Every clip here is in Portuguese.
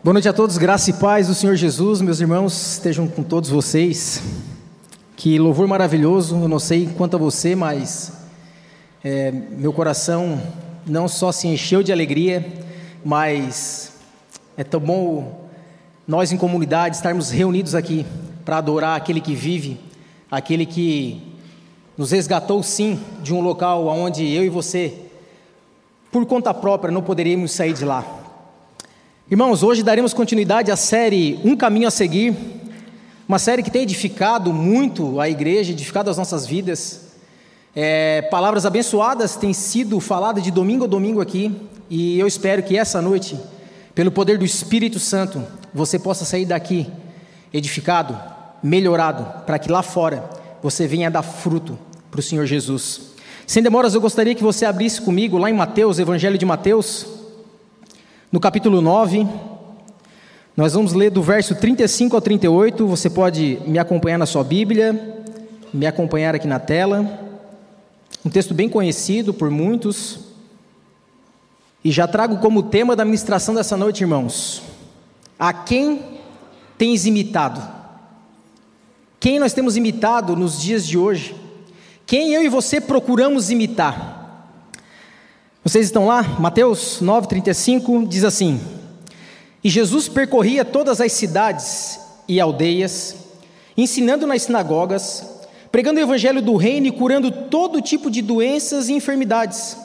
Boa noite a todos, graça e paz do Senhor Jesus, meus irmãos, estejam com todos vocês. Que louvor maravilhoso, eu não sei quanto a você, mas é, meu coração não só se encheu de alegria, mas é tão bom nós em comunidade estarmos reunidos aqui para adorar aquele que vive, aquele que nos resgatou sim de um local onde eu e você, por conta própria, não poderíamos sair de lá. Irmãos, hoje daremos continuidade à série Um Caminho a Seguir, uma série que tem edificado muito a igreja, edificado as nossas vidas. É, palavras abençoadas têm sido faladas de domingo a domingo aqui, e eu espero que essa noite, pelo poder do Espírito Santo, você possa sair daqui edificado, melhorado, para que lá fora você venha dar fruto para o Senhor Jesus. Sem demoras, eu gostaria que você abrisse comigo lá em Mateus, Evangelho de Mateus no capítulo 9, nós vamos ler do verso 35 ao 38. Você pode me acompanhar na sua Bíblia, me acompanhar aqui na tela. Um texto bem conhecido por muitos. E já trago como tema da ministração dessa noite, irmãos: A quem tens imitado? Quem nós temos imitado nos dias de hoje? Quem eu e você procuramos imitar? Vocês estão lá? Mateus 9,35 diz assim: E Jesus percorria todas as cidades e aldeias, ensinando nas sinagogas, pregando o evangelho do reino e curando todo tipo de doenças e enfermidades.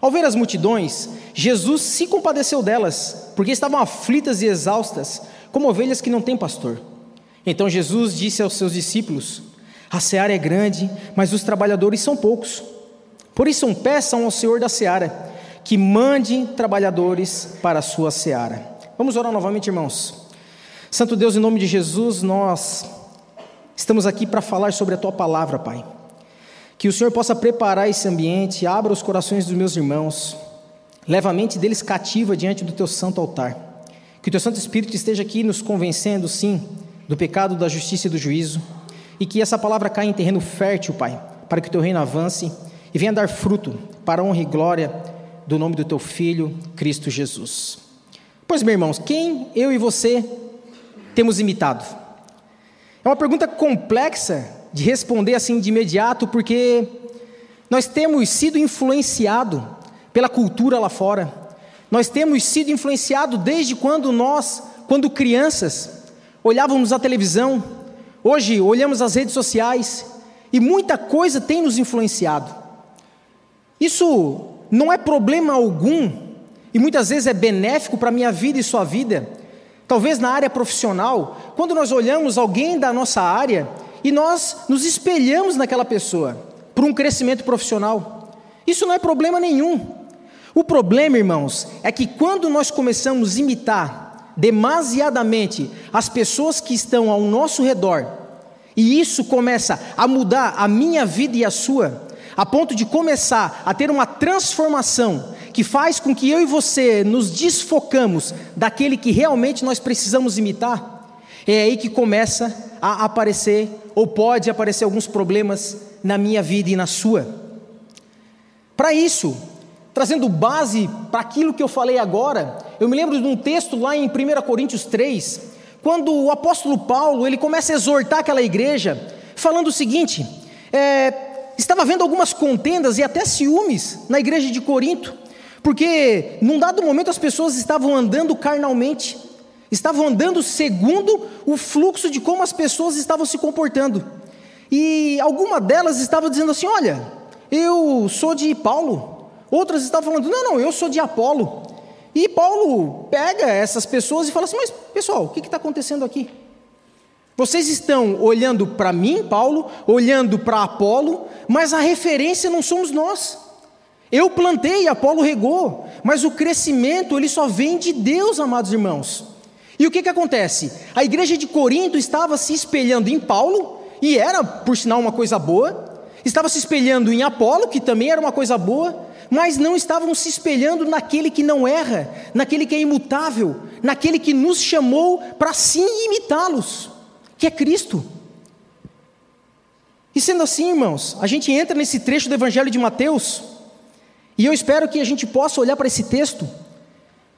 Ao ver as multidões, Jesus se compadeceu delas, porque estavam aflitas e exaustas, como ovelhas que não têm pastor. Então Jesus disse aos seus discípulos: A seara é grande, mas os trabalhadores são poucos. Por isso, peçam ao Senhor da seara que mande trabalhadores para a sua seara. Vamos orar novamente, irmãos. Santo Deus, em nome de Jesus, nós estamos aqui para falar sobre a tua palavra, Pai. Que o Senhor possa preparar esse ambiente, abra os corações dos meus irmãos, leva a mente deles cativa diante do teu santo altar. Que o teu Santo Espírito esteja aqui nos convencendo, sim, do pecado, da justiça e do juízo, e que essa palavra caia em terreno fértil, Pai, para que o teu reino avance e venha dar fruto para a honra e glória do nome do teu Filho, Cristo Jesus. Pois, meus irmãos, quem eu e você temos imitado? É uma pergunta complexa de responder assim de imediato, porque nós temos sido influenciados pela cultura lá fora. Nós temos sido influenciados desde quando nós, quando crianças, olhávamos a televisão, hoje olhamos as redes sociais e muita coisa tem nos influenciado. Isso não é problema algum e muitas vezes é benéfico para a minha vida e sua vida. Talvez na área profissional, quando nós olhamos alguém da nossa área e nós nos espelhamos naquela pessoa para um crescimento profissional. Isso não é problema nenhum. O problema, irmãos, é que quando nós começamos a imitar demasiadamente as pessoas que estão ao nosso redor, e isso começa a mudar a minha vida e a sua, a ponto de começar a ter uma transformação que faz com que eu e você nos desfocamos daquele que realmente nós precisamos imitar, é aí que começa a aparecer, ou pode aparecer alguns problemas na minha vida e na sua. Para isso, trazendo base para aquilo que eu falei agora, eu me lembro de um texto lá em 1 Coríntios 3, quando o apóstolo Paulo ele começa a exortar aquela igreja, falando o seguinte: é, estava havendo algumas contendas e até ciúmes na igreja de Corinto, porque num dado momento as pessoas estavam andando carnalmente, estavam andando segundo o fluxo de como as pessoas estavam se comportando. E alguma delas estava dizendo assim: Olha, eu sou de Paulo. Outras estavam falando: Não, não, eu sou de Apolo. E Paulo pega essas pessoas e fala assim: Mas pessoal, o que está acontecendo aqui? Vocês estão olhando para mim, Paulo, olhando para Apolo, mas a referência não somos nós. Eu plantei, Apolo regou, mas o crescimento ele só vem de Deus, amados irmãos. E o que, que acontece? A igreja de Corinto estava se espelhando em Paulo, e era, por sinal, uma coisa boa, estava se espelhando em Apolo, que também era uma coisa boa, mas não estavam se espelhando naquele que não erra, naquele que é imutável, naquele que nos chamou para sim imitá-los que é Cristo. E sendo assim, irmãos, a gente entra nesse trecho do Evangelho de Mateus, e eu espero que a gente possa olhar para esse texto,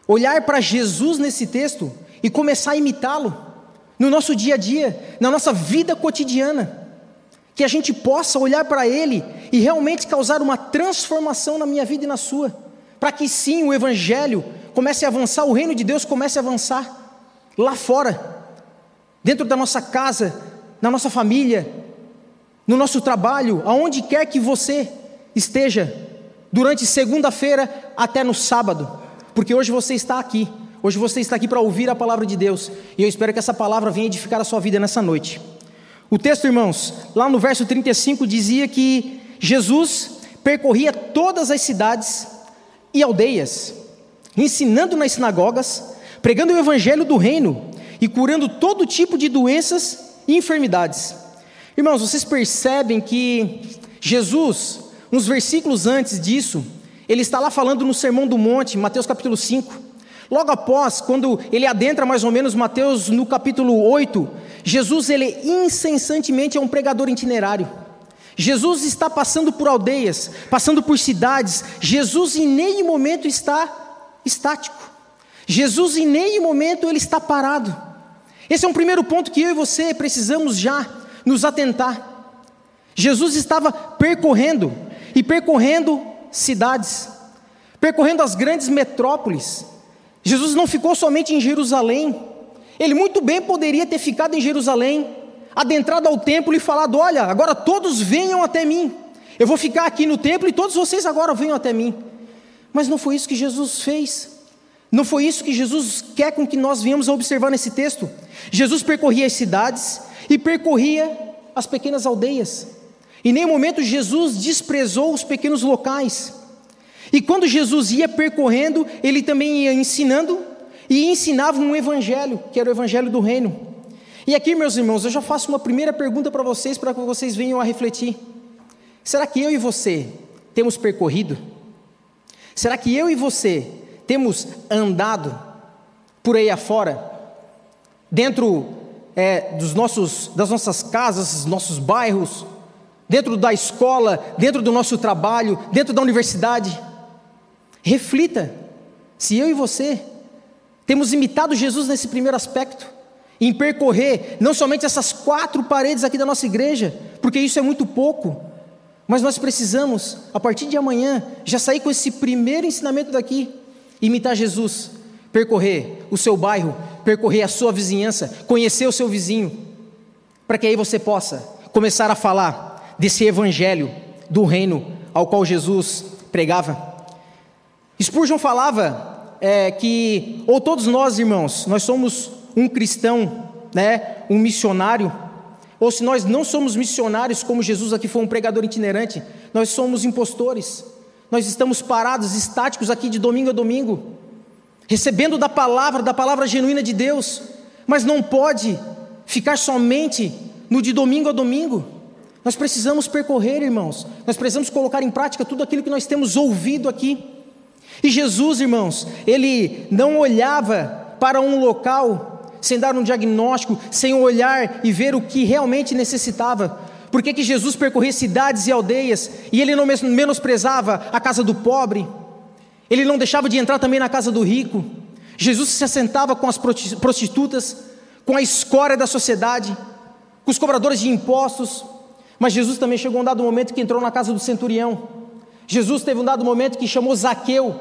olhar para Jesus nesse texto, e começar a imitá-lo no nosso dia a dia, na nossa vida cotidiana. Que a gente possa olhar para Ele e realmente causar uma transformação na minha vida e na sua, para que sim o Evangelho comece a avançar, o reino de Deus comece a avançar lá fora, dentro da nossa casa, na nossa família, no nosso trabalho, aonde quer que você esteja, durante segunda-feira até no sábado, porque hoje você está aqui, hoje você está aqui para ouvir a palavra de Deus, e eu espero que essa palavra venha edificar a sua vida nessa noite. O texto, irmãos, lá no verso 35 dizia que Jesus percorria todas as cidades e aldeias, ensinando nas sinagogas, pregando o evangelho do reino e curando todo tipo de doenças e enfermidades. Irmãos, vocês percebem que Jesus, uns versículos antes disso, ele está lá falando no Sermão do Monte, Mateus capítulo 5. Logo após, quando ele adentra mais ou menos Mateus no capítulo 8, Jesus ele incessantemente é um pregador itinerário. Jesus está passando por aldeias, passando por cidades. Jesus em nenhum momento está estático. Jesus em nenhum momento ele está parado. Esse é um primeiro ponto que eu e você precisamos já nos atentar. Jesus estava percorrendo e percorrendo cidades, percorrendo as grandes metrópoles. Jesus não ficou somente em Jerusalém. Ele muito bem poderia ter ficado em Jerusalém, adentrado ao templo e falado: Olha, agora todos venham até mim. Eu vou ficar aqui no templo e todos vocês agora venham até mim. Mas não foi isso que Jesus fez. Não foi isso que Jesus quer com que nós venhamos a observar nesse texto. Jesus percorria as cidades e percorria as pequenas aldeias. Em nenhum momento Jesus desprezou os pequenos locais. E quando Jesus ia percorrendo, ele também ia ensinando e ensinava um evangelho, que era o evangelho do reino. E aqui, meus irmãos, eu já faço uma primeira pergunta para vocês, para que vocês venham a refletir. Será que eu e você temos percorrido? Será que eu e você temos andado por aí afora, dentro é, dos nossos, das nossas casas, nossos bairros, dentro da escola, dentro do nosso trabalho, dentro da universidade? Reflita se eu e você temos imitado Jesus nesse primeiro aspecto, em percorrer não somente essas quatro paredes aqui da nossa igreja, porque isso é muito pouco, mas nós precisamos, a partir de amanhã, já sair com esse primeiro ensinamento daqui imitar Jesus, percorrer o seu bairro, percorrer a sua vizinhança, conhecer o seu vizinho, para que aí você possa começar a falar desse evangelho do reino ao qual Jesus pregava. Spurgeon falava é, que, ou todos nós, irmãos, nós somos um cristão, né, um missionário, ou se nós não somos missionários, como Jesus aqui foi um pregador itinerante, nós somos impostores. Nós estamos parados, estáticos aqui de domingo a domingo, recebendo da palavra, da palavra genuína de Deus, mas não pode ficar somente no de domingo a domingo. Nós precisamos percorrer, irmãos, nós precisamos colocar em prática tudo aquilo que nós temos ouvido aqui. E Jesus, irmãos, ele não olhava para um local sem dar um diagnóstico, sem olhar e ver o que realmente necessitava, por que, que Jesus percorria cidades e aldeias e ele não menosprezava a casa do pobre? Ele não deixava de entrar também na casa do rico? Jesus se assentava com as prostitutas, com a escória da sociedade, com os cobradores de impostos. Mas Jesus também chegou um dado momento que entrou na casa do centurião. Jesus teve um dado momento que chamou Zaqueu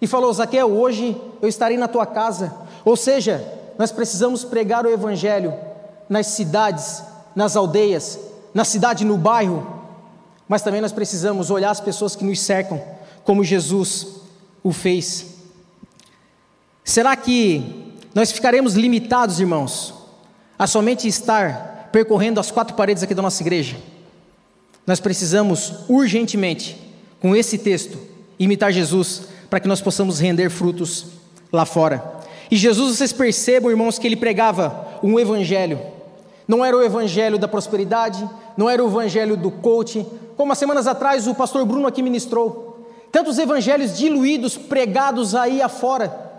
e falou: Zaqueu, hoje eu estarei na tua casa. Ou seja, nós precisamos pregar o Evangelho nas cidades, nas aldeias, na cidade, no bairro, mas também nós precisamos olhar as pessoas que nos cercam, como Jesus o fez. Será que nós ficaremos limitados, irmãos, a somente estar percorrendo as quatro paredes aqui da nossa igreja? Nós precisamos urgentemente, com esse texto, imitar Jesus para que nós possamos render frutos lá fora. E Jesus, vocês percebam, irmãos, que ele pregava um evangelho. Não era o evangelho da prosperidade, não era o evangelho do coaching, como há semanas atrás o pastor Bruno aqui ministrou. Tantos evangelhos diluídos, pregados aí afora.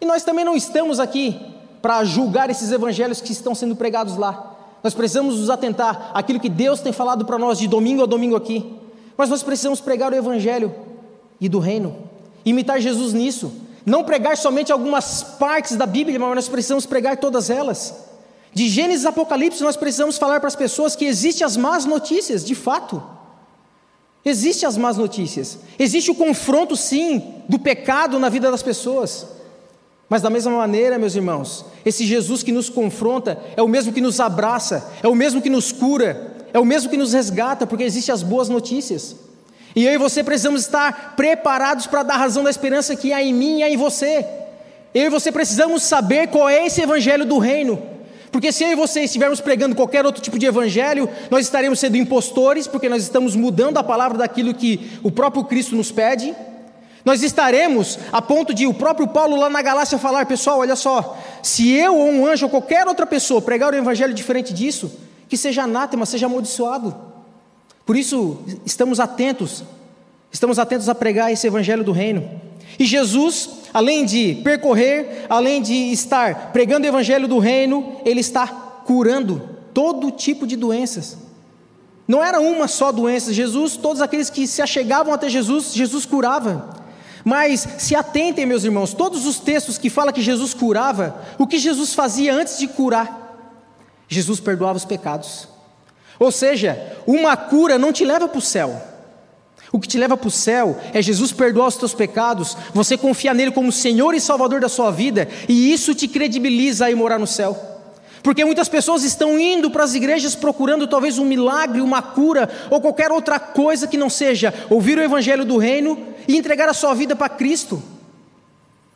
E nós também não estamos aqui para julgar esses evangelhos que estão sendo pregados lá. Nós precisamos nos atentar àquilo que Deus tem falado para nós de domingo a domingo aqui. Mas nós precisamos pregar o evangelho e do reino. Imitar Jesus nisso, não pregar somente algumas partes da Bíblia, mas nós precisamos pregar todas elas. De Gênesis a Apocalipse, nós precisamos falar para as pessoas que existem as más notícias, de fato. Existem as más notícias. Existe o confronto, sim, do pecado na vida das pessoas. Mas da mesma maneira, meus irmãos, esse Jesus que nos confronta é o mesmo que nos abraça, é o mesmo que nos cura, é o mesmo que nos resgata, porque existem as boas notícias. E eu e você precisamos estar preparados para dar razão da esperança que há em mim e há em você. Eu e você precisamos saber qual é esse evangelho do reino. Porque se eu e você estivermos pregando qualquer outro tipo de evangelho, nós estaremos sendo impostores, porque nós estamos mudando a palavra daquilo que o próprio Cristo nos pede. Nós estaremos a ponto de o próprio Paulo lá na Galácia falar: pessoal, olha só, se eu ou um anjo ou qualquer outra pessoa pregar o evangelho diferente disso, que seja anátema, seja amaldiçoado. Por isso, estamos atentos, estamos atentos a pregar esse evangelho do reino. E Jesus, além de percorrer, além de estar pregando o evangelho do reino, ele está curando todo tipo de doenças. Não era uma só doença, Jesus, todos aqueles que se achegavam até Jesus, Jesus curava. Mas se atentem, meus irmãos, todos os textos que falam que Jesus curava, o que Jesus fazia antes de curar? Jesus perdoava os pecados. Ou seja, uma cura não te leva para o céu. O que te leva para o céu é Jesus perdoar os teus pecados, você confiar nele como Senhor e Salvador da sua vida, e isso te credibiliza a ir morar no céu. Porque muitas pessoas estão indo para as igrejas procurando talvez um milagre, uma cura ou qualquer outra coisa que não seja ouvir o evangelho do reino e entregar a sua vida para Cristo.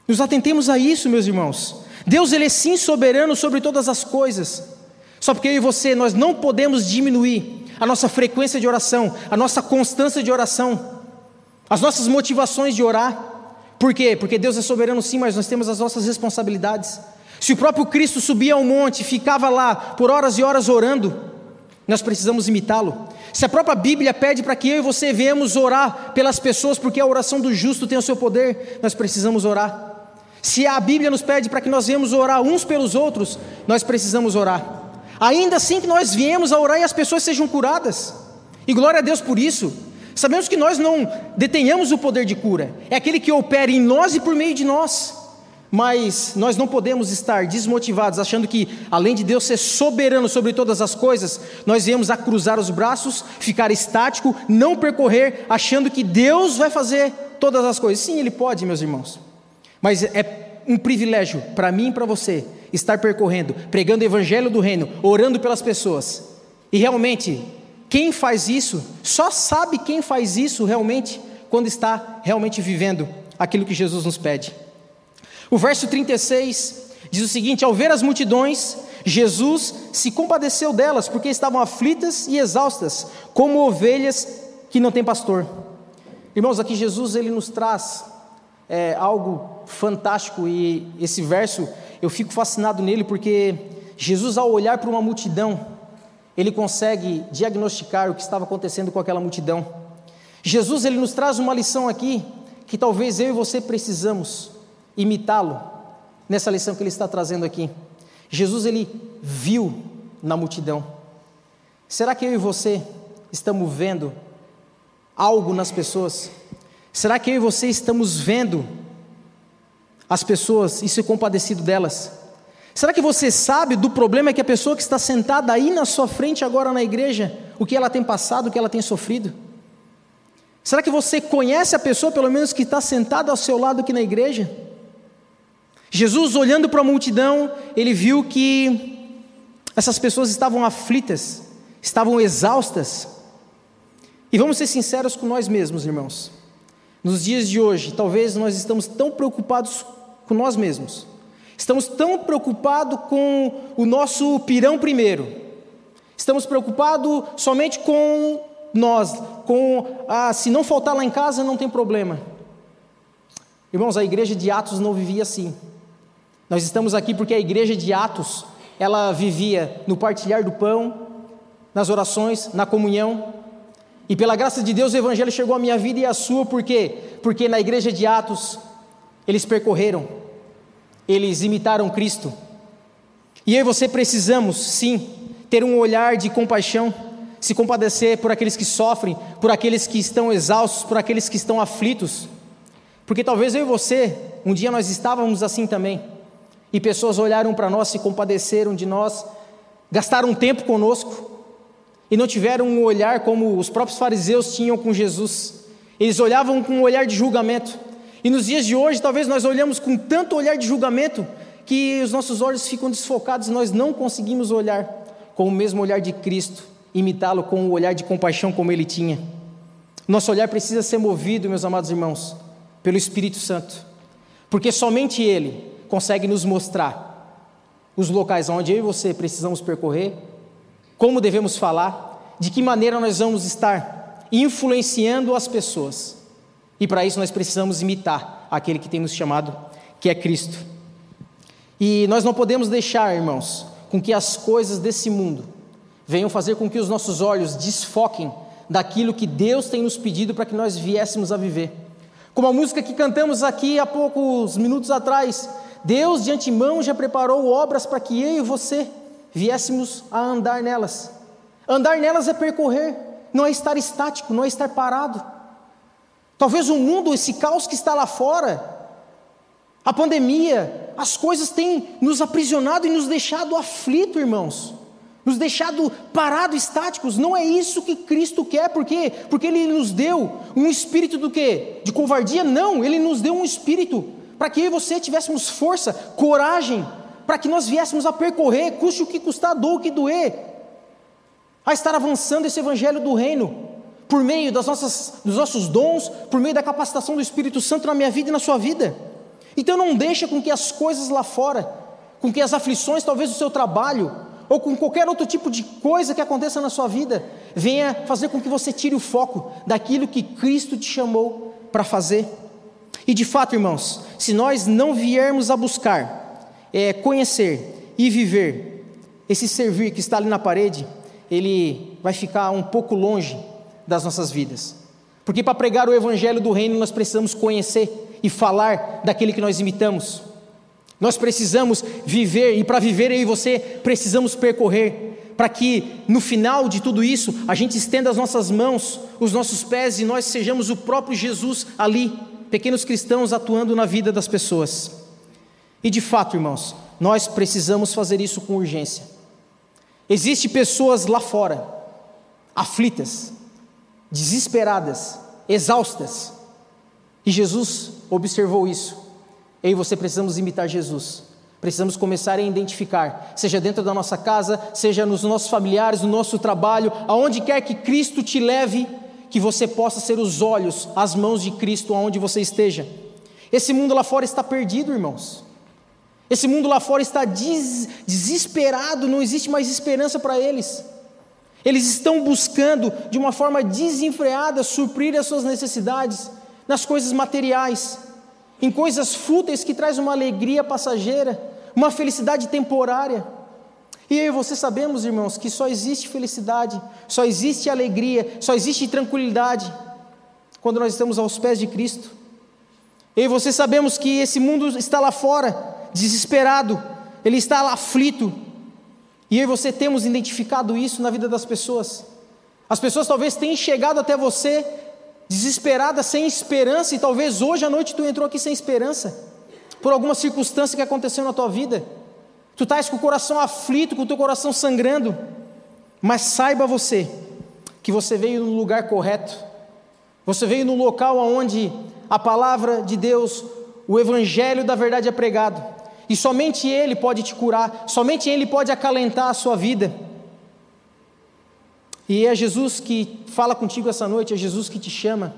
Nos atentemos a isso, meus irmãos. Deus ele é sim soberano sobre todas as coisas. Só porque eu e você nós não podemos diminuir a nossa frequência de oração, a nossa constância de oração, as nossas motivações de orar. Por quê? Porque Deus é soberano sim, mas nós temos as nossas responsabilidades. Se o próprio Cristo subia ao monte, ficava lá por horas e horas orando, nós precisamos imitá-lo. Se a própria Bíblia pede para que eu e você venhamos orar pelas pessoas, porque a oração do justo tem o seu poder, nós precisamos orar. Se a Bíblia nos pede para que nós venhamos orar uns pelos outros, nós precisamos orar. Ainda assim que nós viemos a orar e as pessoas sejam curadas. E glória a Deus por isso. Sabemos que nós não detenhamos o poder de cura, é aquele que opera em nós e por meio de nós. Mas nós não podemos estar desmotivados, achando que, além de Deus ser soberano sobre todas as coisas, nós viemos a cruzar os braços, ficar estático, não percorrer, achando que Deus vai fazer todas as coisas. Sim, Ele pode, meus irmãos, mas é um privilégio para mim e para você estar percorrendo, pregando o Evangelho do Reino, orando pelas pessoas. E realmente, quem faz isso, só sabe quem faz isso realmente, quando está realmente vivendo aquilo que Jesus nos pede. O verso 36 diz o seguinte: Ao ver as multidões, Jesus se compadeceu delas, porque estavam aflitas e exaustas, como ovelhas que não têm pastor. Irmãos, aqui Jesus ele nos traz é, algo fantástico e esse verso eu fico fascinado nele porque Jesus, ao olhar para uma multidão, ele consegue diagnosticar o que estava acontecendo com aquela multidão. Jesus ele nos traz uma lição aqui que talvez eu e você precisamos imitá-lo nessa lição que ele está trazendo aqui. Jesus ele viu na multidão. Será que eu e você estamos vendo algo nas pessoas? Será que eu e você estamos vendo as pessoas e se compadecido delas? Será que você sabe do problema que a pessoa que está sentada aí na sua frente agora na igreja, o que ela tem passado, o que ela tem sofrido? Será que você conhece a pessoa, pelo menos que está sentada ao seu lado aqui na igreja? Jesus, olhando para a multidão, ele viu que essas pessoas estavam aflitas, estavam exaustas. E vamos ser sinceros com nós mesmos, irmãos. Nos dias de hoje, talvez nós estamos tão preocupados com nós mesmos, estamos tão preocupados com o nosso pirão primeiro, estamos preocupados somente com nós, com ah, se não faltar lá em casa não tem problema. Irmãos, a igreja de Atos não vivia assim. Nós estamos aqui porque a igreja de Atos, ela vivia no partilhar do pão, nas orações, na comunhão. E pela graça de Deus o evangelho chegou à minha vida e à sua, por quê? Porque na igreja de Atos eles percorreram, eles imitaram Cristo. E eu e você precisamos, sim, ter um olhar de compaixão, se compadecer por aqueles que sofrem, por aqueles que estão exaustos, por aqueles que estão aflitos. Porque talvez eu e você um dia nós estávamos assim também. E pessoas olharam para nós, se compadeceram de nós, gastaram tempo conosco e não tiveram um olhar como os próprios fariseus tinham com Jesus. Eles olhavam com um olhar de julgamento. E nos dias de hoje, talvez nós olhamos com tanto olhar de julgamento que os nossos olhos ficam desfocados e nós não conseguimos olhar com o mesmo olhar de Cristo, imitá-lo com o olhar de compaixão como ele tinha. Nosso olhar precisa ser movido, meus amados irmãos, pelo Espírito Santo, porque somente Ele consegue nos mostrar os locais onde eu e você precisamos percorrer, como devemos falar, de que maneira nós vamos estar influenciando as pessoas. E para isso nós precisamos imitar aquele que tem nos chamado, que é Cristo. E nós não podemos deixar, irmãos, com que as coisas desse mundo venham fazer com que os nossos olhos desfoquem daquilo que Deus tem nos pedido para que nós viéssemos a viver. Como a música que cantamos aqui há poucos minutos atrás, Deus de antemão já preparou obras para que eu e você viéssemos a andar nelas. Andar nelas é percorrer, não é estar estático, não é estar parado. Talvez o mundo, esse caos que está lá fora, a pandemia, as coisas têm nos aprisionado e nos deixado aflito, irmãos nos deixado parados, estáticos. Não é isso que Cristo quer, por quê? Porque Ele nos deu um espírito do quê? De covardia? Não, Ele nos deu um espírito para que eu e você tivéssemos força, coragem, para que nós viéssemos a percorrer, custe o que custar, dor o que doer, a estar avançando esse evangelho do reino, por meio das nossas, dos nossos dons, por meio da capacitação do Espírito Santo na minha vida e na sua vida. Então não deixa com que as coisas lá fora, com que as aflições, talvez do seu trabalho, ou com qualquer outro tipo de coisa que aconteça na sua vida, venha fazer com que você tire o foco daquilo que Cristo te chamou para fazer. E de fato, irmãos, se nós não viermos a buscar, é, conhecer e viver esse servir que está ali na parede, ele vai ficar um pouco longe das nossas vidas. Porque para pregar o evangelho do reino nós precisamos conhecer e falar daquele que nós imitamos. Nós precisamos viver, e para viver eu e você precisamos percorrer, para que no final de tudo isso a gente estenda as nossas mãos, os nossos pés e nós sejamos o próprio Jesus ali, pequenos cristãos atuando na vida das pessoas. E de fato, irmãos, nós precisamos fazer isso com urgência. Existem pessoas lá fora, aflitas, desesperadas, exaustas, e Jesus observou isso eu e você precisamos imitar Jesus. Precisamos começar a identificar, seja dentro da nossa casa, seja nos nossos familiares, no nosso trabalho, aonde quer que Cristo te leve, que você possa ser os olhos, as mãos de Cristo aonde você esteja. Esse mundo lá fora está perdido, irmãos. Esse mundo lá fora está des desesperado, não existe mais esperança para eles. Eles estão buscando, de uma forma desenfreada, suprir as suas necessidades nas coisas materiais em coisas fúteis que traz uma alegria passageira, uma felicidade temporária. E eu e você sabemos, irmãos, que só existe felicidade, só existe alegria, só existe tranquilidade quando nós estamos aos pés de Cristo. Eu e você sabemos que esse mundo está lá fora, desesperado, ele está aflito. E eu e você temos identificado isso na vida das pessoas. As pessoas talvez tenham chegado até você desesperada, sem esperança, e talvez hoje à noite tu entrou aqui sem esperança, por alguma circunstância que aconteceu na tua vida. Tu estás com o coração aflito, com o teu coração sangrando, mas saiba você que você veio no lugar correto. Você veio no local onde a palavra de Deus, o evangelho da verdade é pregado. E somente ele pode te curar, somente ele pode acalentar a sua vida. E é Jesus que fala contigo essa noite, é Jesus que te chama.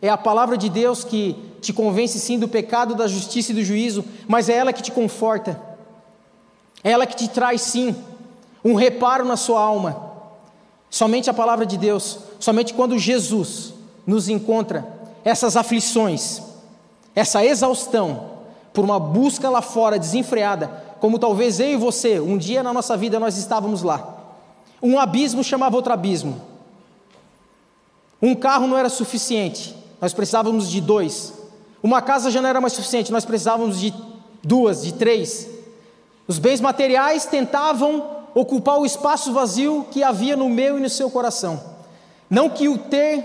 É a palavra de Deus que te convence sim do pecado, da justiça e do juízo, mas é ela que te conforta. É ela que te traz sim um reparo na sua alma. Somente a palavra de Deus, somente quando Jesus nos encontra essas aflições, essa exaustão por uma busca lá fora desenfreada, como talvez eu e você, um dia na nossa vida nós estávamos lá. Um abismo chamava outro abismo. Um carro não era suficiente, nós precisávamos de dois. Uma casa já não era mais suficiente, nós precisávamos de duas, de três. Os bens materiais tentavam ocupar o espaço vazio que havia no meu e no seu coração. Não que o ter,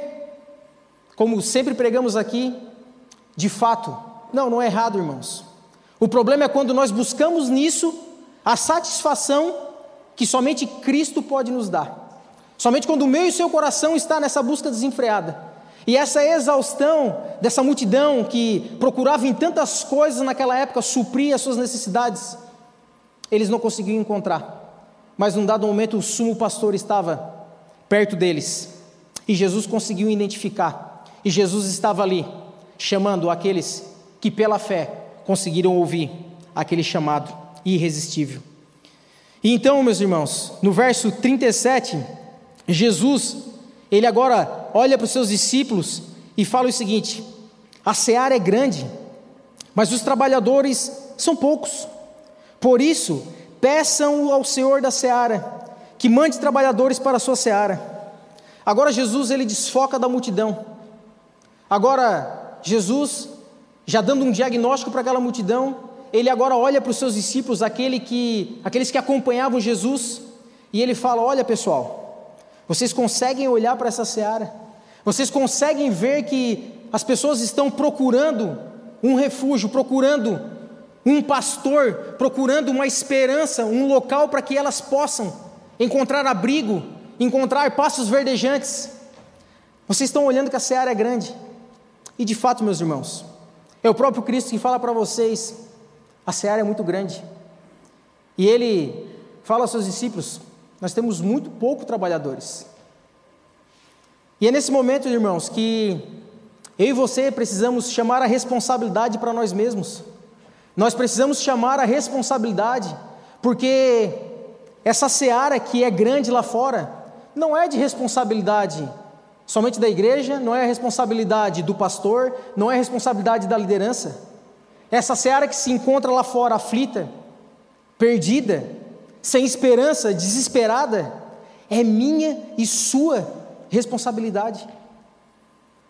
como sempre pregamos aqui, de fato, Não, não é errado, irmãos. O problema é quando nós buscamos nisso a satisfação que somente Cristo pode nos dar. Somente quando o meu e o seu coração está nessa busca desenfreada. E essa exaustão dessa multidão que procurava em tantas coisas naquela época suprir as suas necessidades, eles não conseguiam encontrar. Mas num dado momento o sumo pastor estava perto deles e Jesus conseguiu identificar. E Jesus estava ali chamando aqueles que pela fé conseguiram ouvir aquele chamado irresistível. E então, meus irmãos, no verso 37, Jesus, ele agora olha para os seus discípulos e fala o seguinte: a seara é grande, mas os trabalhadores são poucos. Por isso, peçam ao Senhor da seara que mande trabalhadores para a sua seara. Agora Jesus ele desfoca da multidão. Agora Jesus, já dando um diagnóstico para aquela multidão, ele agora olha para os seus discípulos, aquele que, aqueles que acompanhavam Jesus, e ele fala: Olha pessoal, vocês conseguem olhar para essa seara? Vocês conseguem ver que as pessoas estão procurando um refúgio, procurando um pastor, procurando uma esperança, um local para que elas possam encontrar abrigo, encontrar passos verdejantes. Vocês estão olhando que a seara é grande. E de fato, meus irmãos, é o próprio Cristo que fala para vocês: a seara é muito grande. E ele fala aos seus discípulos: nós temos muito pouco trabalhadores. E é nesse momento, irmãos, que eu e você precisamos chamar a responsabilidade para nós mesmos. Nós precisamos chamar a responsabilidade, porque essa seara que é grande lá fora não é de responsabilidade somente da igreja, não é responsabilidade do pastor, não é responsabilidade da liderança. Essa seara que se encontra lá fora aflita, perdida, sem esperança, desesperada, é minha e sua responsabilidade.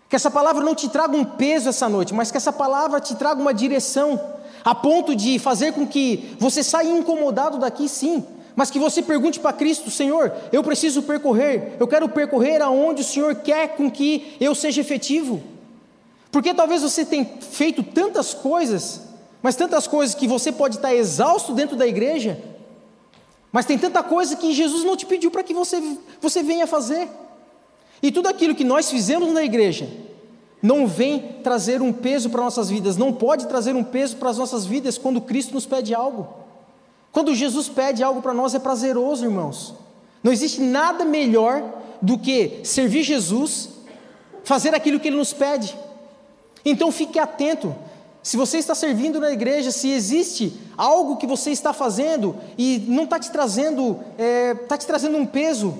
Que essa palavra não te traga um peso essa noite, mas que essa palavra te traga uma direção, a ponto de fazer com que você saia incomodado daqui, sim, mas que você pergunte para Cristo: Senhor, eu preciso percorrer, eu quero percorrer aonde o Senhor quer com que eu seja efetivo. Porque talvez você tenha feito tantas coisas, mas tantas coisas que você pode estar exausto dentro da igreja, mas tem tanta coisa que Jesus não te pediu para que você, você venha fazer. E tudo aquilo que nós fizemos na igreja não vem trazer um peso para nossas vidas, não pode trazer um peso para as nossas vidas quando Cristo nos pede algo. Quando Jesus pede algo para nós é prazeroso, irmãos. Não existe nada melhor do que servir Jesus, fazer aquilo que Ele nos pede. Então fique atento. Se você está servindo na igreja, se existe algo que você está fazendo e não está te trazendo, é, está te trazendo um peso,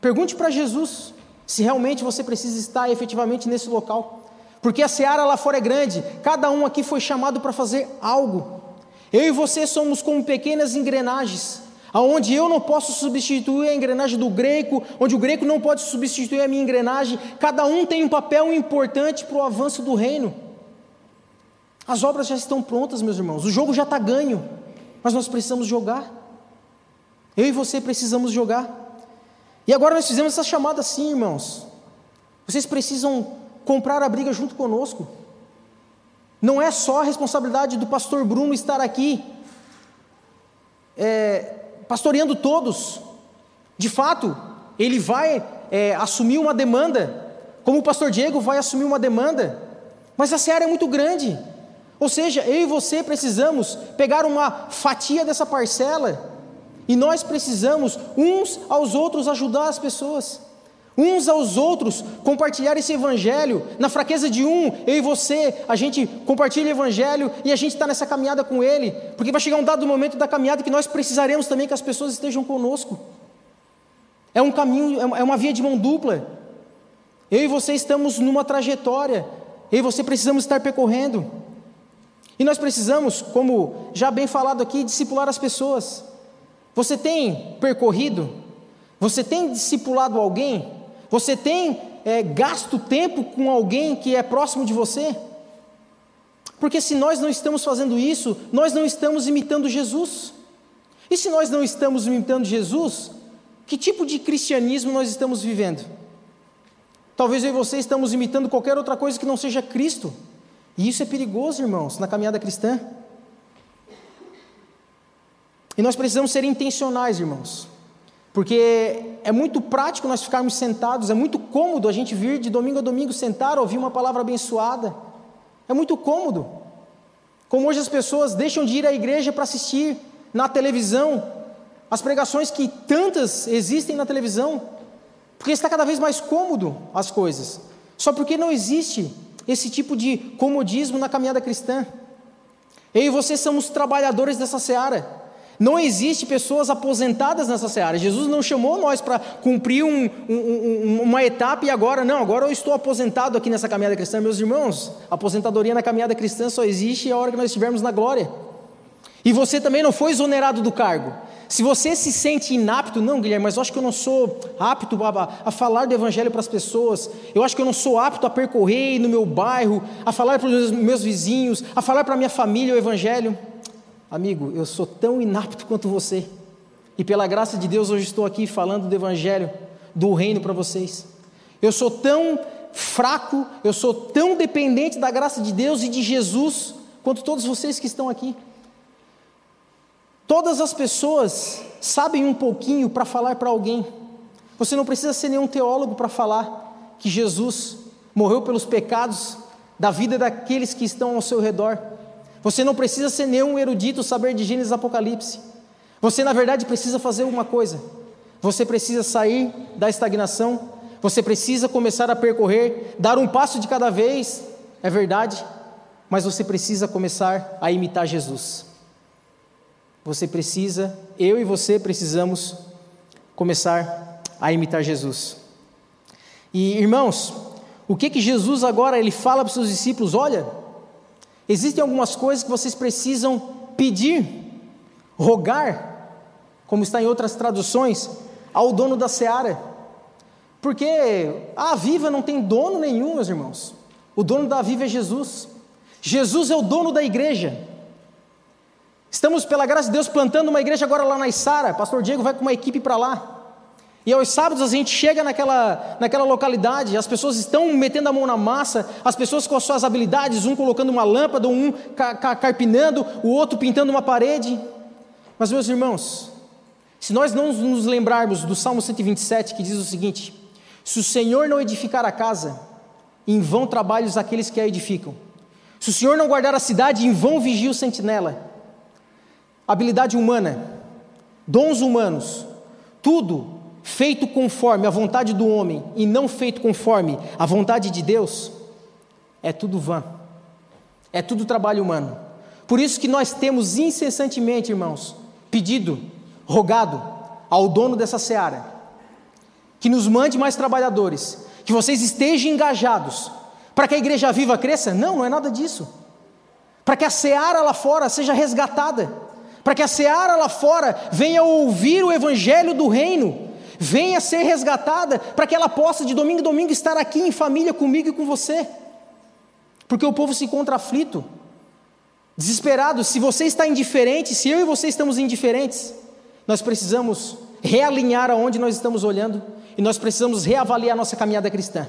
pergunte para Jesus se realmente você precisa estar efetivamente nesse local. Porque a seara lá fora é grande, cada um aqui foi chamado para fazer algo. Eu e você somos como pequenas engrenagens, aonde eu não posso substituir a engrenagem do greco, onde o greco não pode substituir a minha engrenagem, cada um tem um papel importante para o avanço do reino. As obras já estão prontas, meus irmãos, o jogo já está ganho, mas nós precisamos jogar. Eu e você precisamos jogar. E agora nós fizemos essa chamada assim, irmãos. Vocês precisam comprar a briga junto conosco. Não é só a responsabilidade do pastor Bruno estar aqui, é, pastoreando todos. De fato, ele vai é, assumir uma demanda, como o pastor Diego vai assumir uma demanda, mas a seara é muito grande. Ou seja, eu e você precisamos pegar uma fatia dessa parcela, e nós precisamos uns aos outros ajudar as pessoas uns aos outros, compartilhar esse evangelho. Na fraqueza de um, eu e você, a gente compartilha o evangelho e a gente está nessa caminhada com ele, porque vai chegar um dado momento da caminhada que nós precisaremos também que as pessoas estejam conosco. É um caminho, é uma via de mão dupla. Eu e você estamos numa trajetória, eu e você precisamos estar percorrendo. E nós precisamos, como já bem falado aqui, discipular as pessoas. Você tem percorrido? Você tem discipulado alguém? Você tem é, gasto tempo com alguém que é próximo de você? Porque se nós não estamos fazendo isso, nós não estamos imitando Jesus. E se nós não estamos imitando Jesus, que tipo de cristianismo nós estamos vivendo? Talvez eu e você estamos imitando qualquer outra coisa que não seja Cristo. E isso é perigoso, irmãos, na caminhada cristã. E nós precisamos ser intencionais, irmãos. Porque é muito prático nós ficarmos sentados, é muito cômodo a gente vir de domingo a domingo sentar, ouvir uma palavra abençoada. É muito cômodo. Como hoje as pessoas deixam de ir à igreja para assistir na televisão as pregações que tantas existem na televisão, porque está cada vez mais cômodo as coisas. Só porque não existe esse tipo de comodismo na caminhada cristã. Eu e você somos trabalhadores dessa seara. Não existe pessoas aposentadas nessa seara. Jesus não chamou nós para cumprir um, um, uma etapa e agora, não, agora eu estou aposentado aqui nessa caminhada cristã. Meus irmãos, aposentadoria na caminhada cristã só existe a hora que nós estivermos na glória. E você também não foi exonerado do cargo. Se você se sente inapto, não, Guilherme, mas eu acho que eu não sou apto a, a falar do Evangelho para as pessoas, eu acho que eu não sou apto a percorrer no meu bairro, a falar para os meus vizinhos, a falar para a minha família o Evangelho. Amigo, eu sou tão inapto quanto você, e pela graça de Deus hoje estou aqui falando do Evangelho, do reino para vocês. Eu sou tão fraco, eu sou tão dependente da graça de Deus e de Jesus, quanto todos vocês que estão aqui. Todas as pessoas sabem um pouquinho para falar para alguém. Você não precisa ser nenhum teólogo para falar que Jesus morreu pelos pecados da vida daqueles que estão ao seu redor. Você não precisa ser nenhum erudito saber de Gênesis e Apocalipse. Você, na verdade, precisa fazer uma coisa. Você precisa sair da estagnação. Você precisa começar a percorrer, dar um passo de cada vez, é verdade, mas você precisa começar a imitar Jesus. Você precisa, eu e você precisamos começar a imitar Jesus. E irmãos, o que que Jesus agora ele fala para os seus discípulos? Olha, existem algumas coisas que vocês precisam pedir, rogar, como está em outras traduções, ao dono da seara. Porque a Viva não tem dono nenhum, meus irmãos. O dono da Viva é Jesus. Jesus é o dono da igreja. Estamos, pela graça de Deus, plantando uma igreja agora lá na Isara. Pastor Diego vai com uma equipe para lá. E aos sábados a gente chega naquela, naquela localidade, as pessoas estão metendo a mão na massa, as pessoas com as suas habilidades, um colocando uma lâmpada, um carpinando, o outro pintando uma parede. Mas, meus irmãos, se nós não nos lembrarmos do Salmo 127, que diz o seguinte: Se o Senhor não edificar a casa, em vão trabalhos aqueles que a edificam. Se o Senhor não guardar a cidade, em vão vigia o sentinela habilidade humana, dons humanos, tudo feito conforme a vontade do homem e não feito conforme a vontade de Deus, é tudo vã, é tudo trabalho humano. Por isso que nós temos incessantemente, irmãos, pedido, rogado ao dono dessa seara, que nos mande mais trabalhadores, que vocês estejam engajados, para que a igreja viva cresça? Não, não é nada disso. Para que a seara lá fora seja resgatada para que a seara lá fora venha ouvir o evangelho do reino, venha ser resgatada, para que ela possa de domingo em domingo estar aqui em família comigo e com você. Porque o povo se encontra aflito, desesperado. Se você está indiferente, se eu e você estamos indiferentes, nós precisamos realinhar aonde nós estamos olhando e nós precisamos reavaliar nossa caminhada cristã.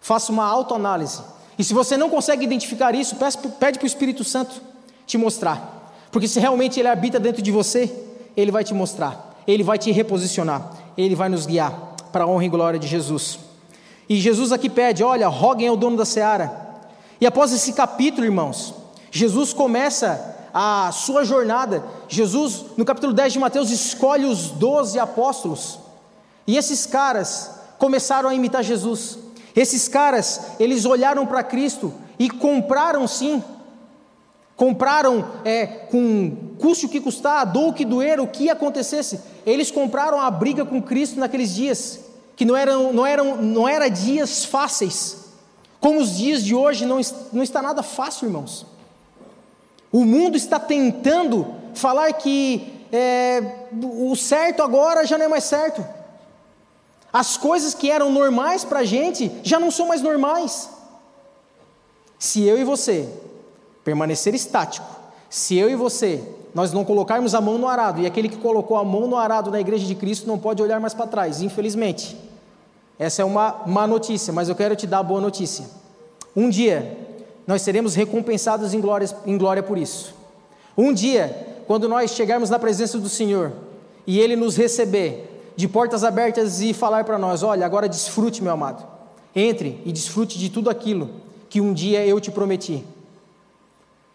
Faça uma autoanálise. E se você não consegue identificar isso, pede para o Espírito Santo te mostrar. Porque se realmente Ele habita dentro de você, Ele vai te mostrar, Ele vai te reposicionar, Ele vai nos guiar para a honra e glória de Jesus. E Jesus aqui pede: olha, roguem ao dono da seara. E após esse capítulo, irmãos, Jesus começa a sua jornada. Jesus, no capítulo 10 de Mateus, escolhe os doze apóstolos. E esses caras começaram a imitar Jesus. Esses caras, eles olharam para Cristo e compraram sim compraram é, com custe o que custar, dou o que doer, o que acontecesse. Eles compraram a briga com Cristo naqueles dias, que não eram, não eram, não era dias fáceis. Como os dias de hoje não, não está nada fácil, irmãos. O mundo está tentando falar que é, o certo agora já não é mais certo. As coisas que eram normais para a gente já não são mais normais. Se eu e você permanecer estático. Se eu e você, nós não colocarmos a mão no arado, e aquele que colocou a mão no arado na igreja de Cristo não pode olhar mais para trás, infelizmente. Essa é uma má notícia, mas eu quero te dar a boa notícia. Um dia, nós seremos recompensados em glória, em glória por isso. Um dia, quando nós chegarmos na presença do Senhor e Ele nos receber de portas abertas e falar para nós: Olha, agora desfrute, meu amado, entre e desfrute de tudo aquilo que um dia eu te prometi.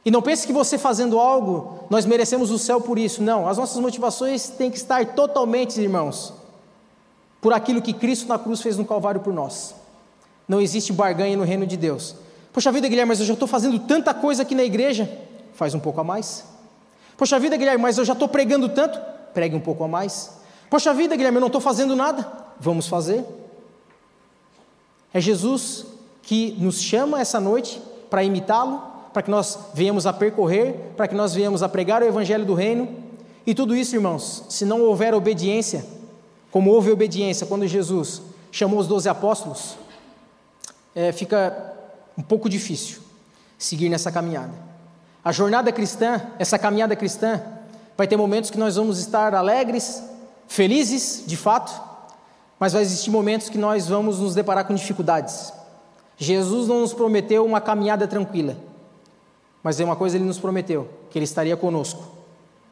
E não pense que você fazendo algo, nós merecemos o céu por isso. Não, as nossas motivações têm que estar totalmente, irmãos, por aquilo que Cristo na cruz fez no Calvário por nós. Não existe barganha no reino de Deus. Poxa vida, Guilherme, mas eu já estou fazendo tanta coisa aqui na igreja. Faz um pouco a mais. Poxa vida, Guilherme, mas eu já estou pregando tanto. Pregue um pouco a mais. Poxa vida, Guilherme, eu não estou fazendo nada. Vamos fazer. É Jesus que nos chama essa noite para imitá-lo, para que nós venhamos a percorrer, para que nós venhamos a pregar o evangelho do reino. E tudo isso, irmãos, se não houver obediência, como houve obediência quando Jesus chamou os doze apóstolos, é, fica um pouco difícil seguir nessa caminhada. A jornada cristã, essa caminhada cristã, vai ter momentos que nós vamos estar alegres, felizes, de fato, mas vai existir momentos que nós vamos nos deparar com dificuldades. Jesus não nos prometeu uma caminhada tranquila, mas é uma coisa ele nos prometeu, que ele estaria conosco.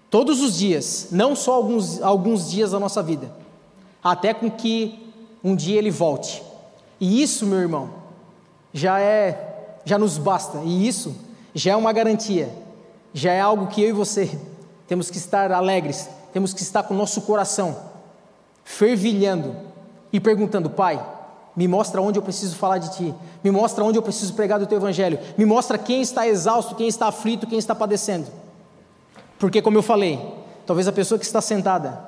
Todos os dias, não só alguns, alguns dias da nossa vida, até com que um dia ele volte. E isso, meu irmão, já é, já nos basta. E isso já é uma garantia. Já é algo que eu e você temos que estar alegres, temos que estar com o nosso coração fervilhando e perguntando: Pai, me mostra onde eu preciso falar de Ti, me mostra onde eu preciso pregar do Teu Evangelho, me mostra quem está exausto, quem está aflito, quem está padecendo. Porque, como eu falei, talvez a pessoa que está sentada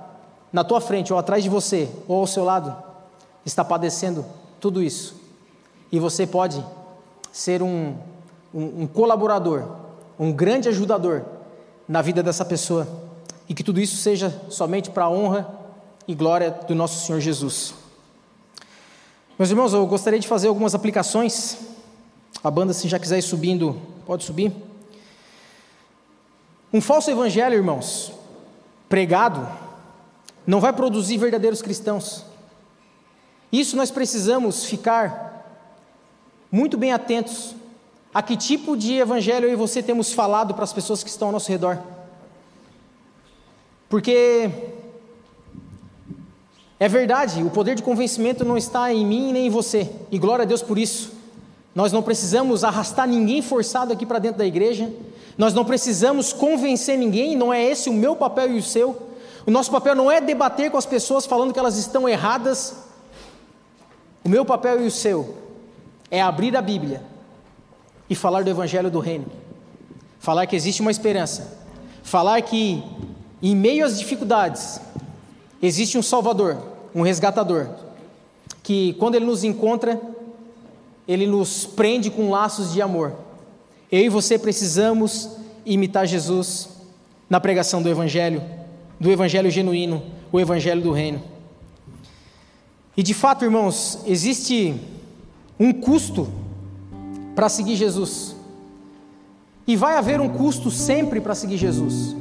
na tua frente, ou atrás de você, ou ao seu lado, está padecendo tudo isso. E você pode ser um, um, um colaborador, um grande ajudador na vida dessa pessoa. E que tudo isso seja somente para a honra e glória do nosso Senhor Jesus. Meus irmãos, eu gostaria de fazer algumas aplicações. A banda, se já quiser ir subindo, pode subir. Um falso evangelho, irmãos, pregado, não vai produzir verdadeiros cristãos. Isso nós precisamos ficar muito bem atentos a que tipo de evangelho eu e você temos falado para as pessoas que estão ao nosso redor. Porque é verdade, o poder de convencimento não está em mim nem em você, e glória a Deus por isso. Nós não precisamos arrastar ninguém forçado aqui para dentro da igreja, nós não precisamos convencer ninguém, não é esse o meu papel e o seu. O nosso papel não é debater com as pessoas falando que elas estão erradas. O meu papel e o seu é abrir a Bíblia e falar do Evangelho do Reino, falar que existe uma esperança, falar que em meio às dificuldades existe um Salvador, um resgatador, que quando Ele nos encontra, Ele nos prende com laços de amor. Eu e você precisamos imitar Jesus na pregação do Evangelho, do Evangelho genuíno, o Evangelho do Reino. E de fato, irmãos, existe um custo para seguir Jesus. E vai haver um custo sempre para seguir Jesus.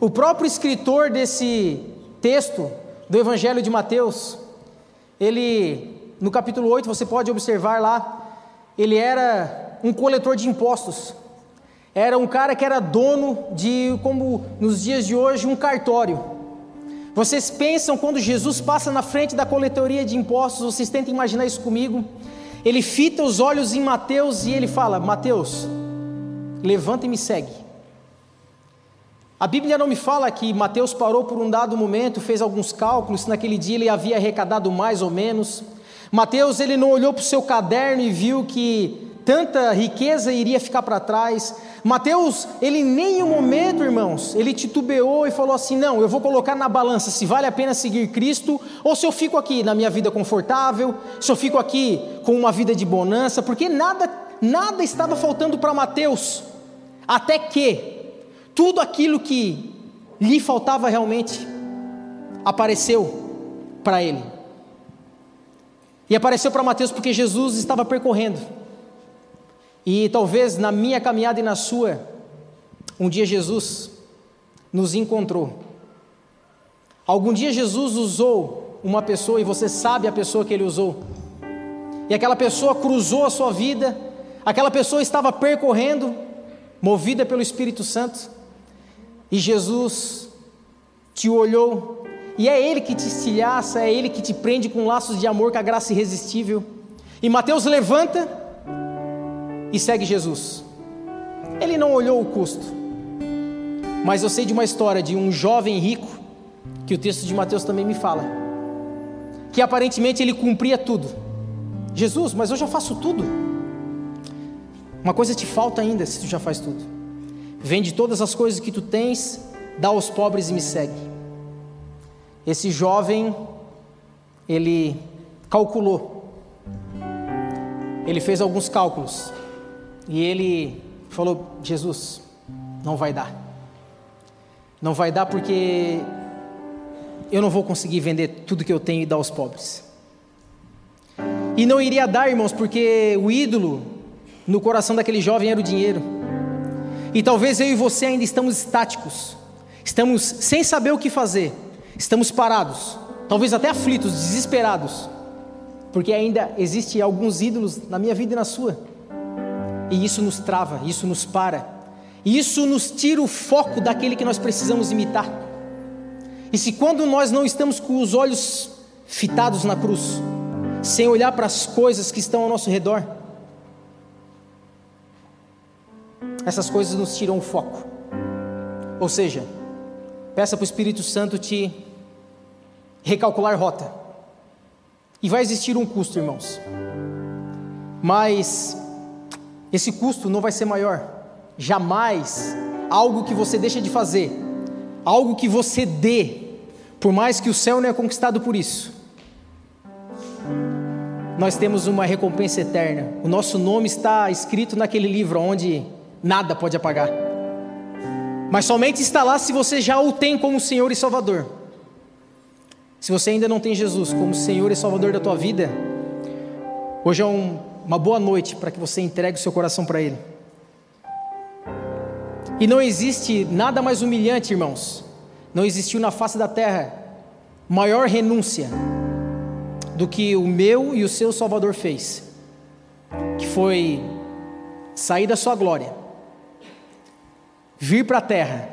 O próprio escritor desse texto do Evangelho de Mateus, ele, no capítulo 8, você pode observar lá, ele era um coletor de impostos. Era um cara que era dono de, como nos dias de hoje, um cartório. Vocês pensam quando Jesus passa na frente da coletoria de impostos, vocês tentem imaginar isso comigo ele fita os olhos em Mateus e ele fala: Mateus, levanta e me segue. A Bíblia não me fala que Mateus parou por um dado momento, fez alguns cálculos, se naquele dia ele havia arrecadado mais ou menos. Mateus ele não olhou para o seu caderno e viu que tanta riqueza iria ficar para trás. Mateus, ele em nenhum momento, irmãos, ele titubeou e falou assim: não, eu vou colocar na balança se vale a pena seguir Cristo ou se eu fico aqui na minha vida confortável, se eu fico aqui com uma vida de bonança, porque nada, nada estava faltando para Mateus, até que tudo aquilo que lhe faltava realmente apareceu para ele. E apareceu para Mateus porque Jesus estava percorrendo. E talvez na minha caminhada e na sua, um dia Jesus nos encontrou. Algum dia Jesus usou uma pessoa e você sabe a pessoa que ele usou. E aquela pessoa cruzou a sua vida, Aquela pessoa estava percorrendo, movida pelo Espírito Santo, e Jesus te olhou, e é Ele que te estilhaça, é Ele que te prende com laços de amor com a graça irresistível. E Mateus levanta e segue Jesus. Ele não olhou o custo, mas eu sei de uma história de um jovem rico, que o texto de Mateus também me fala, que aparentemente ele cumpria tudo. Jesus, mas eu já faço tudo. Uma coisa te falta ainda se tu já faz tudo. Vende todas as coisas que tu tens, dá aos pobres e me segue. Esse jovem, ele calculou, ele fez alguns cálculos e ele falou: Jesus, não vai dar, não vai dar porque eu não vou conseguir vender tudo que eu tenho e dar aos pobres. E não iria dar, irmãos, porque o ídolo no coração daquele jovem era o dinheiro. E talvez eu e você ainda estamos estáticos, estamos sem saber o que fazer, estamos parados, talvez até aflitos, desesperados, porque ainda existe alguns ídolos na minha vida e na sua. E isso nos trava, isso nos para. Isso nos tira o foco daquele que nós precisamos imitar. E se quando nós não estamos com os olhos fitados na cruz, sem olhar para as coisas que estão ao nosso redor, essas coisas nos tiram o foco. Ou seja, peça para o Espírito Santo te recalcular rota. E vai existir um custo, irmãos. Mas esse custo não vai ser maior. Jamais algo que você deixa de fazer, algo que você dê, por mais que o céu não é conquistado por isso, nós temos uma recompensa eterna. O nosso nome está escrito naquele livro onde nada pode apagar. Mas somente está lá se você já o tem como Senhor e Salvador. Se você ainda não tem Jesus como Senhor e Salvador da tua vida, hoje é um, uma boa noite para que você entregue o seu coração para Ele. E não existe nada mais humilhante, irmãos. Não existiu na face da terra maior renúncia do que o meu e o seu Salvador fez, que foi sair da sua glória, vir para a terra,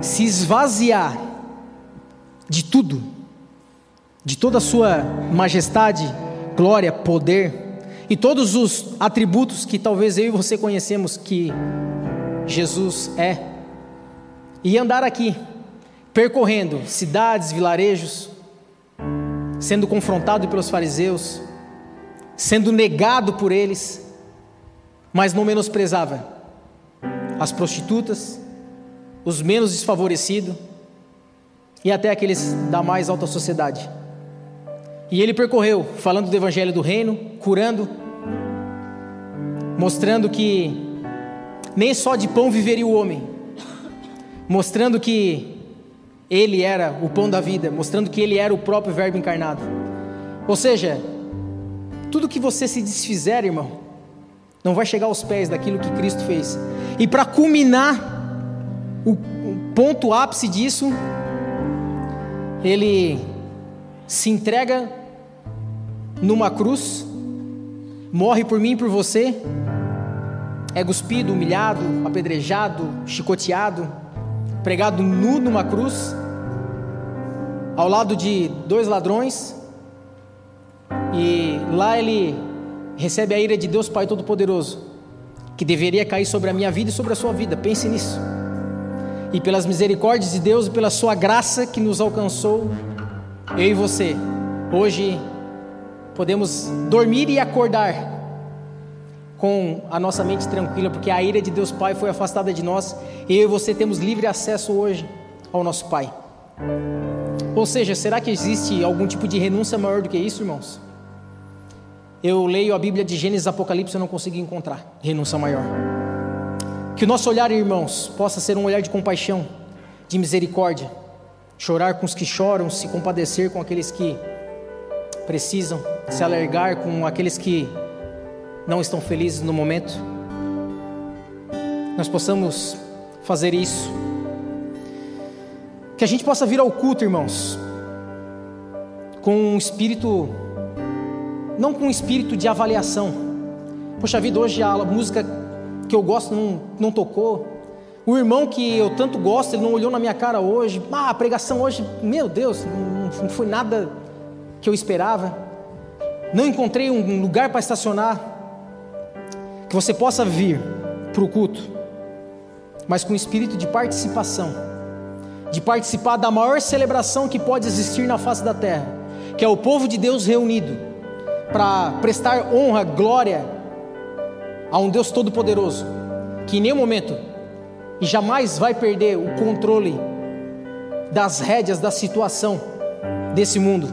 se esvaziar de tudo, de toda a sua majestade, glória, poder e todos os atributos que talvez eu e você conhecemos que Jesus é, e andar aqui, percorrendo cidades, vilarejos, sendo confrontado pelos fariseus, sendo negado por eles, mas não menosprezava as prostitutas, os menos desfavorecidos e até aqueles da mais alta sociedade. E ele percorreu, falando do evangelho do reino, curando, mostrando que nem só de pão viveria o homem, mostrando que ele era o pão da vida, mostrando que ele era o próprio Verbo encarnado. Ou seja, tudo que você se desfizer, irmão, não vai chegar aos pés daquilo que Cristo fez. E para culminar o ponto ápice disso, ele se entrega numa cruz, morre por mim e por você, é cuspido, humilhado, apedrejado, chicoteado pregado nu numa cruz, ao lado de dois ladrões, e lá ele recebe a ira de Deus Pai Todo-Poderoso, que deveria cair sobre a minha vida e sobre a sua vida, pense nisso. E pelas misericórdias de Deus e pela sua graça que nos alcançou, eu e você, hoje podemos dormir e acordar com a nossa mente tranquila, porque a ira de Deus Pai foi afastada de nós, e eu e você temos livre acesso hoje ao nosso Pai. Ou seja, será que existe algum tipo de renúncia maior do que isso, irmãos? Eu leio a Bíblia de Gênesis Apocalipse e não consigo encontrar renúncia maior. Que o nosso olhar, irmãos, possa ser um olhar de compaixão, de misericórdia, chorar com os que choram, se compadecer com aqueles que precisam, se alergar com aqueles que não estão felizes no momento, nós possamos fazer isso. Que a gente possa vir ao culto, irmãos, com um espírito, não com um espírito de avaliação, Poxa vida, hoje a música que eu gosto não, não tocou. O irmão que eu tanto gosto, ele não olhou na minha cara hoje. Ah, a pregação hoje, meu Deus, não, não foi nada que eu esperava. Não encontrei um lugar para estacionar. Que você possa vir para o culto, mas com espírito de participação, de participar da maior celebração que pode existir na face da terra, que é o povo de Deus reunido para prestar honra, glória a um Deus Todo-Poderoso, que em nenhum momento e jamais vai perder o controle das rédeas da situação desse mundo.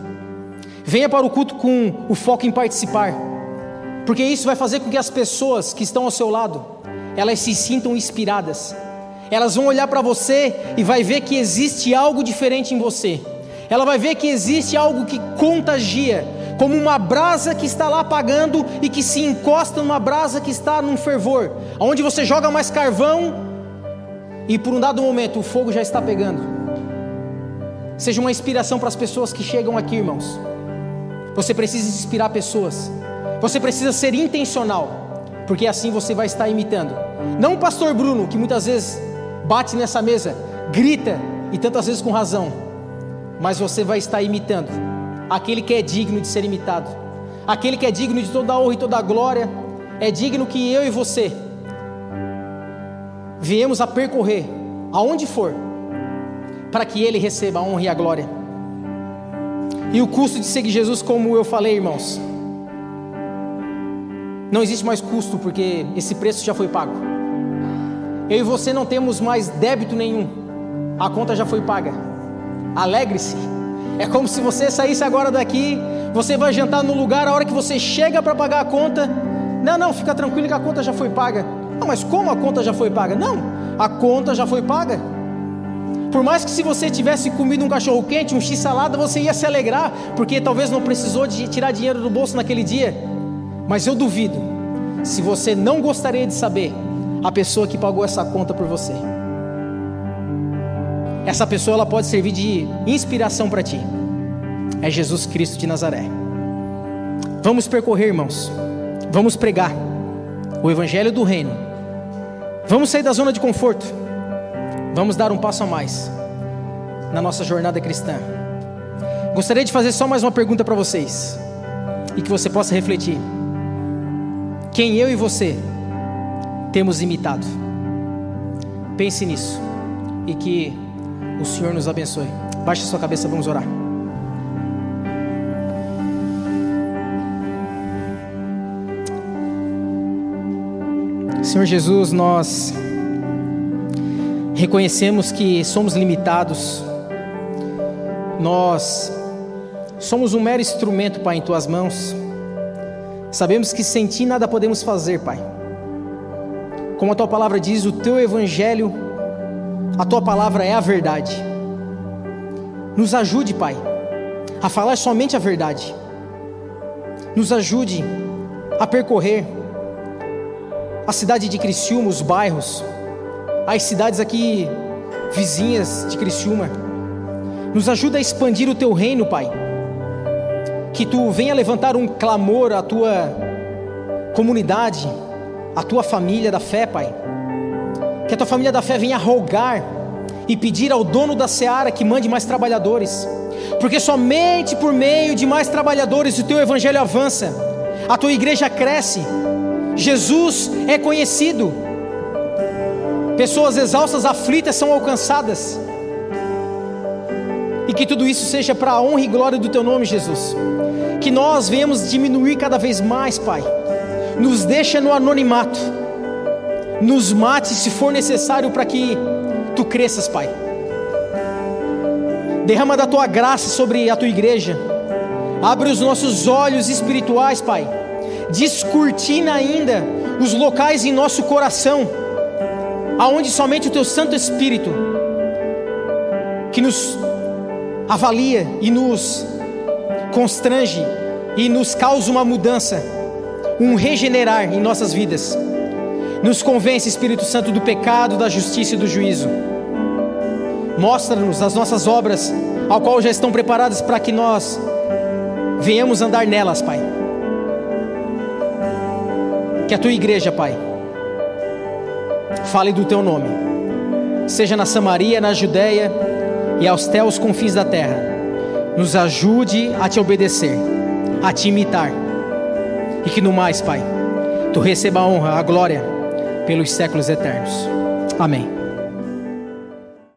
Venha para o culto com o foco em participar, porque isso vai fazer com que as pessoas que estão ao seu lado, elas se sintam inspiradas. Elas vão olhar para você e vai ver que existe algo diferente em você. Ela vai ver que existe algo que contagia, como uma brasa que está lá apagando e que se encosta numa brasa que está num fervor, onde você joga mais carvão e por um dado momento o fogo já está pegando. Seja uma inspiração para as pessoas que chegam aqui, irmãos. Você precisa inspirar pessoas. Você precisa ser intencional, porque assim você vai estar imitando. Não o pastor Bruno, que muitas vezes bate nessa mesa, grita e tantas vezes com razão, mas você vai estar imitando aquele que é digno de ser imitado, aquele que é digno de toda a honra e toda a glória, é digno que eu e você viemos a percorrer, aonde for, para que Ele receba a honra e a glória. E o custo de seguir Jesus, como eu falei, irmãos, não existe mais custo, porque esse preço já foi pago. Eu e você não temos mais débito nenhum, a conta já foi paga. Alegre-se. É como se você saísse agora daqui, você vai jantar no lugar, a hora que você chega para pagar a conta, não, não, fica tranquilo que a conta já foi paga. Não, mas como a conta já foi paga? Não, a conta já foi paga. Por mais que se você tivesse comido um cachorro quente, um x salada, você ia se alegrar, porque talvez não precisou de tirar dinheiro do bolso naquele dia. Mas eu duvido, se você não gostaria de saber a pessoa que pagou essa conta por você. Essa pessoa ela pode servir de inspiração para ti. É Jesus Cristo de Nazaré. Vamos percorrer, irmãos. Vamos pregar o evangelho do reino Vamos sair da zona de conforto. Vamos dar um passo a mais na nossa jornada cristã. Gostaria de fazer só mais uma pergunta para vocês e que você possa refletir. Quem eu e você temos imitado? Pense nisso e que o Senhor nos abençoe. Baixe sua cabeça, vamos orar. Senhor Jesus, nós reconhecemos que somos limitados, nós somos um mero instrumento, Pai, em tuas mãos. Sabemos que sem ti nada podemos fazer, Pai. Como a tua palavra diz, o teu evangelho, a tua palavra é a verdade. Nos ajude, Pai, a falar somente a verdade. Nos ajude a percorrer a cidade de Criciúma, os bairros, as cidades aqui vizinhas de Criciúma. Nos ajuda a expandir o teu reino, Pai. Que tu venha levantar um clamor à tua comunidade, à tua família da fé, Pai. Que a tua família da fé venha rogar e pedir ao dono da seara que mande mais trabalhadores, porque somente por meio de mais trabalhadores o teu evangelho avança, a tua igreja cresce Jesus é conhecido. Pessoas exaustas, aflitas são alcançadas. E que tudo isso seja para a honra e glória do teu nome, Jesus. Que nós venhamos diminuir cada vez mais, Pai. Nos deixa no anonimato. Nos mate se for necessário para que tu cresças, Pai. Derrama da tua graça sobre a tua igreja. Abre os nossos olhos espirituais, Pai descortina ainda os locais em nosso coração, aonde somente o Teu Santo Espírito, que nos avalia e nos constrange e nos causa uma mudança, um regenerar em nossas vidas. Nos convence, Espírito Santo, do pecado, da justiça e do juízo. Mostra-nos as nossas obras, ao qual já estão preparadas para que nós venhamos andar nelas, Pai. Que a tua igreja, Pai, fale do teu nome, seja na Samaria, na Judéia e aos teus confins da terra. Nos ajude a te obedecer, a te imitar. E que no mais, Pai, tu receba a honra, a glória pelos séculos eternos. Amém.